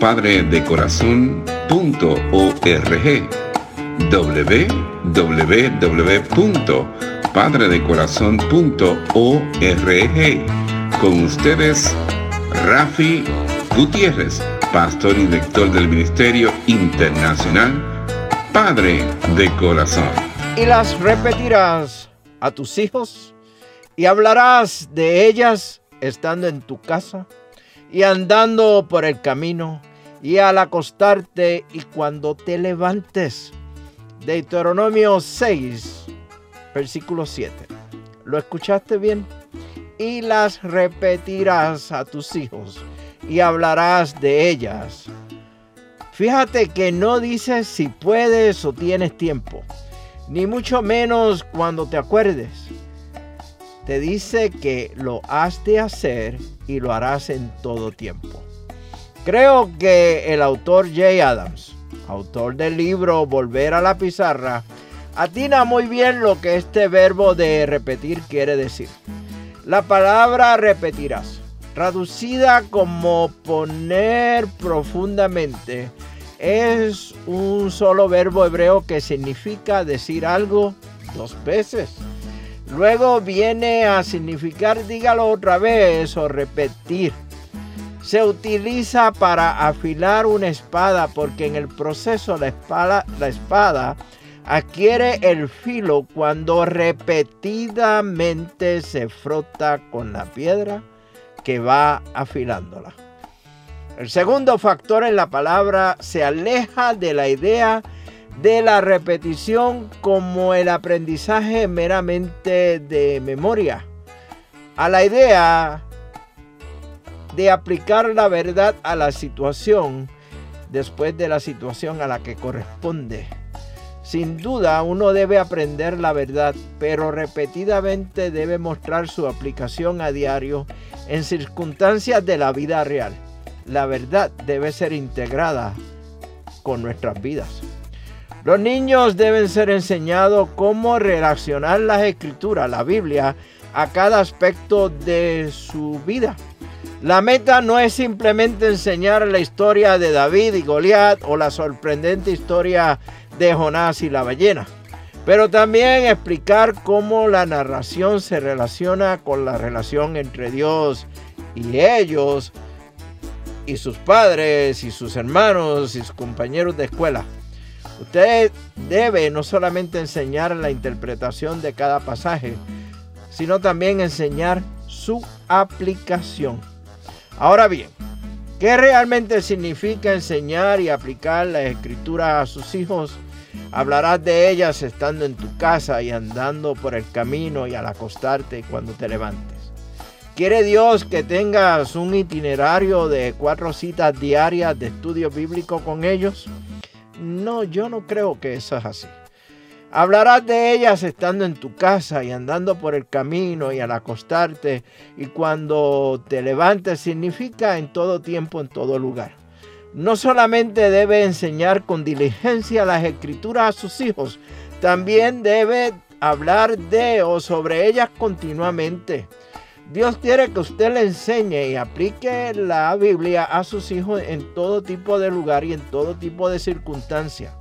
www.padredecorazon.org www.padredecorazon.org Con ustedes, Rafi Gutiérrez, pastor y director del Ministerio Internacional Padre de Corazón. Y las repetirás a tus hijos y hablarás de ellas estando en tu casa y andando por el camino y al acostarte y cuando te levantes. Deuteronomio 6, versículo 7. ¿Lo escuchaste bien? Y las repetirás a tus hijos y hablarás de ellas. Fíjate que no dices si puedes o tienes tiempo, ni mucho menos cuando te acuerdes te dice que lo has de hacer y lo harás en todo tiempo. Creo que el autor Jay Adams, autor del libro Volver a la pizarra, atina muy bien lo que este verbo de repetir quiere decir. La palabra repetirás, traducida como poner profundamente, es un solo verbo hebreo que significa decir algo dos veces. Luego viene a significar dígalo otra vez o repetir. Se utiliza para afilar una espada porque en el proceso la espada, la espada adquiere el filo cuando repetidamente se frota con la piedra que va afilándola. El segundo factor en la palabra se aleja de la idea de la repetición como el aprendizaje meramente de memoria, a la idea de aplicar la verdad a la situación después de la situación a la que corresponde. Sin duda uno debe aprender la verdad, pero repetidamente debe mostrar su aplicación a diario en circunstancias de la vida real. La verdad debe ser integrada con nuestras vidas. Los niños deben ser enseñados cómo relacionar las escrituras, la Biblia, a cada aspecto de su vida. La meta no es simplemente enseñar la historia de David y Goliat o la sorprendente historia de Jonás y la ballena, pero también explicar cómo la narración se relaciona con la relación entre Dios y ellos y sus padres y sus hermanos y sus compañeros de escuela. Usted debe no solamente enseñar la interpretación de cada pasaje, sino también enseñar su aplicación. Ahora bien, ¿qué realmente significa enseñar y aplicar la escritura a sus hijos? Hablarás de ellas estando en tu casa y andando por el camino y al acostarte cuando te levantes. ¿Quiere Dios que tengas un itinerario de cuatro citas diarias de estudio bíblico con ellos? No, yo no creo que eso es así. Hablarás de ellas estando en tu casa y andando por el camino y al acostarte y cuando te levantes significa en todo tiempo, en todo lugar. No solamente debe enseñar con diligencia las escrituras a sus hijos, también debe hablar de o sobre ellas continuamente. Dios quiere que usted le enseñe y aplique la Biblia a sus hijos en todo tipo de lugar y en todo tipo de circunstancia.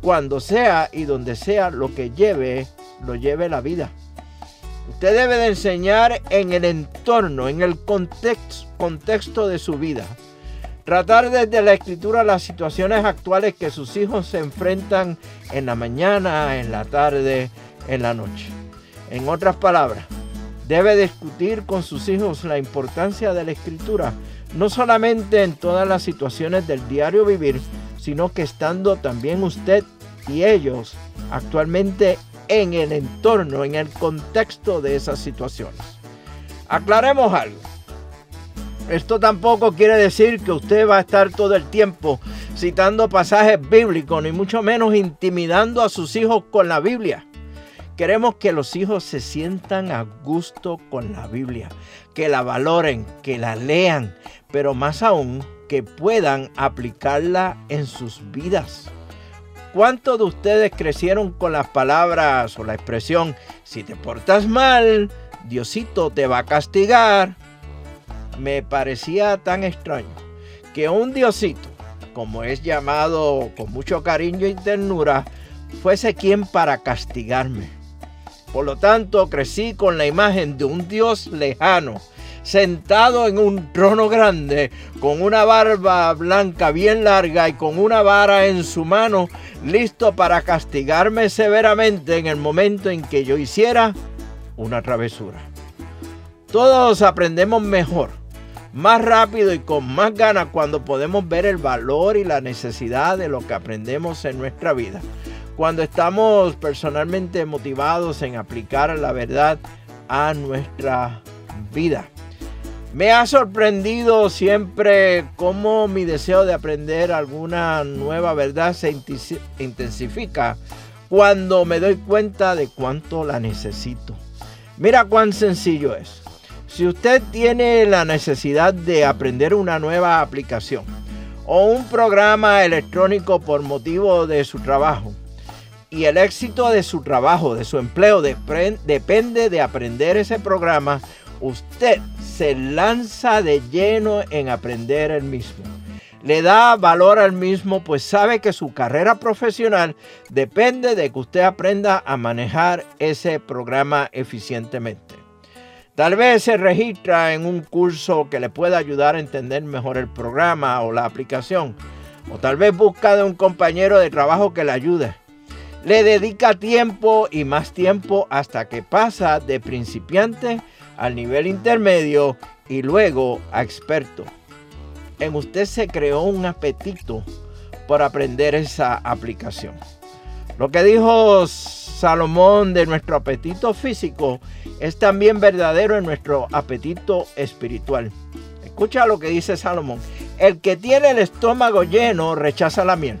Cuando sea y donde sea lo que lleve, lo lleve la vida. Usted debe de enseñar en el entorno, en el contexto, contexto de su vida. Tratar desde la escritura las situaciones actuales que sus hijos se enfrentan en la mañana, en la tarde, en la noche. En otras palabras, debe discutir con sus hijos la importancia de la escritura, no solamente en todas las situaciones del diario vivir, sino que estando también usted y ellos actualmente en el entorno, en el contexto de esas situaciones. Aclaremos algo. Esto tampoco quiere decir que usted va a estar todo el tiempo citando pasajes bíblicos, ni mucho menos intimidando a sus hijos con la Biblia. Queremos que los hijos se sientan a gusto con la Biblia, que la valoren, que la lean, pero más aún que puedan aplicarla en sus vidas. ¿Cuántos de ustedes crecieron con las palabras o la expresión, si te portas mal, Diosito te va a castigar? me parecía tan extraño que un diosito, como es llamado con mucho cariño y ternura, fuese quien para castigarme. Por lo tanto, crecí con la imagen de un dios lejano, sentado en un trono grande, con una barba blanca bien larga y con una vara en su mano, listo para castigarme severamente en el momento en que yo hiciera una travesura. Todos aprendemos mejor más rápido y con más ganas cuando podemos ver el valor y la necesidad de lo que aprendemos en nuestra vida. Cuando estamos personalmente motivados en aplicar la verdad a nuestra vida. Me ha sorprendido siempre cómo mi deseo de aprender alguna nueva verdad se intensifica cuando me doy cuenta de cuánto la necesito. Mira cuán sencillo es. Si usted tiene la necesidad de aprender una nueva aplicación o un programa electrónico por motivo de su trabajo, y el éxito de su trabajo, de su empleo, depende de aprender ese programa, usted se lanza de lleno en aprender el mismo. Le da valor al mismo, pues sabe que su carrera profesional depende de que usted aprenda a manejar ese programa eficientemente. Tal vez se registra en un curso que le pueda ayudar a entender mejor el programa o la aplicación. O tal vez busca de un compañero de trabajo que le ayude. Le dedica tiempo y más tiempo hasta que pasa de principiante al nivel intermedio y luego a experto. En usted se creó un apetito por aprender esa aplicación. Lo que dijo Salomón de nuestro apetito físico es también verdadero en nuestro apetito espiritual. Escucha lo que dice Salomón. El que tiene el estómago lleno rechaza la miel,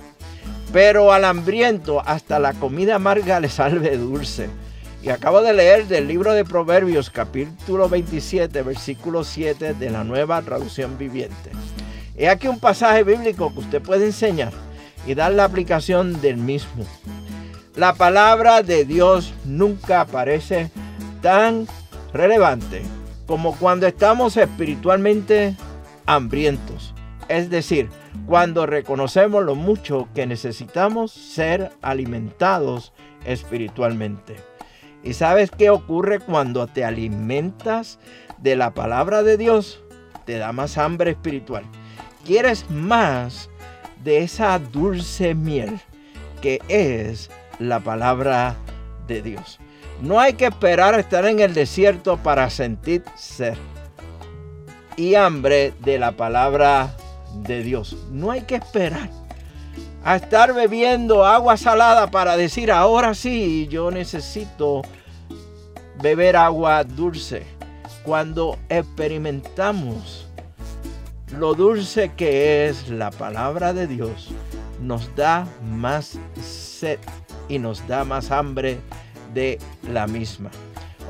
pero al hambriento hasta la comida amarga le salve dulce. Y acabo de leer del libro de Proverbios capítulo 27 versículo 7 de la nueva traducción viviente. He aquí un pasaje bíblico que usted puede enseñar y dar la aplicación del mismo. La palabra de Dios nunca parece tan relevante como cuando estamos espiritualmente hambrientos. Es decir, cuando reconocemos lo mucho que necesitamos ser alimentados espiritualmente. ¿Y sabes qué ocurre cuando te alimentas de la palabra de Dios? Te da más hambre espiritual. Quieres más de esa dulce miel que es la palabra de Dios. No hay que esperar estar en el desierto para sentir sed y hambre de la palabra de Dios. No hay que esperar a estar bebiendo agua salada para decir ahora sí, yo necesito beber agua dulce. Cuando experimentamos lo dulce que es la palabra de Dios, nos da más sed y nos da más hambre de la misma.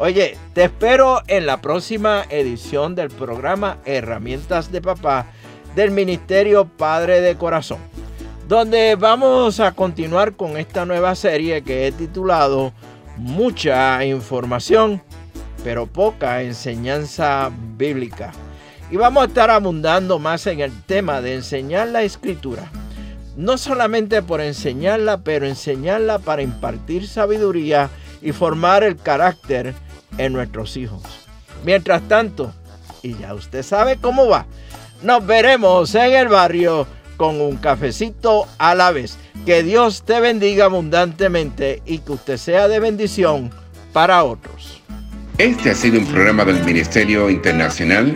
Oye, te espero en la próxima edición del programa Herramientas de Papá del Ministerio Padre de Corazón, donde vamos a continuar con esta nueva serie que he titulado Mucha información, pero poca enseñanza bíblica. Y vamos a estar abundando más en el tema de enseñar la escritura no solamente por enseñarla, pero enseñarla para impartir sabiduría y formar el carácter en nuestros hijos. Mientras tanto, y ya usted sabe cómo va, Nos veremos en el barrio con un cafecito a la vez. Que Dios te bendiga abundantemente y que usted sea de bendición para otros. Este ha sido un programa del Ministerio Internacional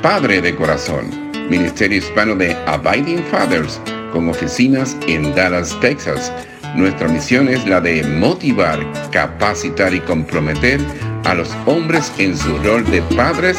Padre de Corazón, Ministerio Hispano de Abiding Fathers, con oficinas en Dallas, Texas. Nuestra misión es la de motivar, capacitar y comprometer a los hombres en su rol de padres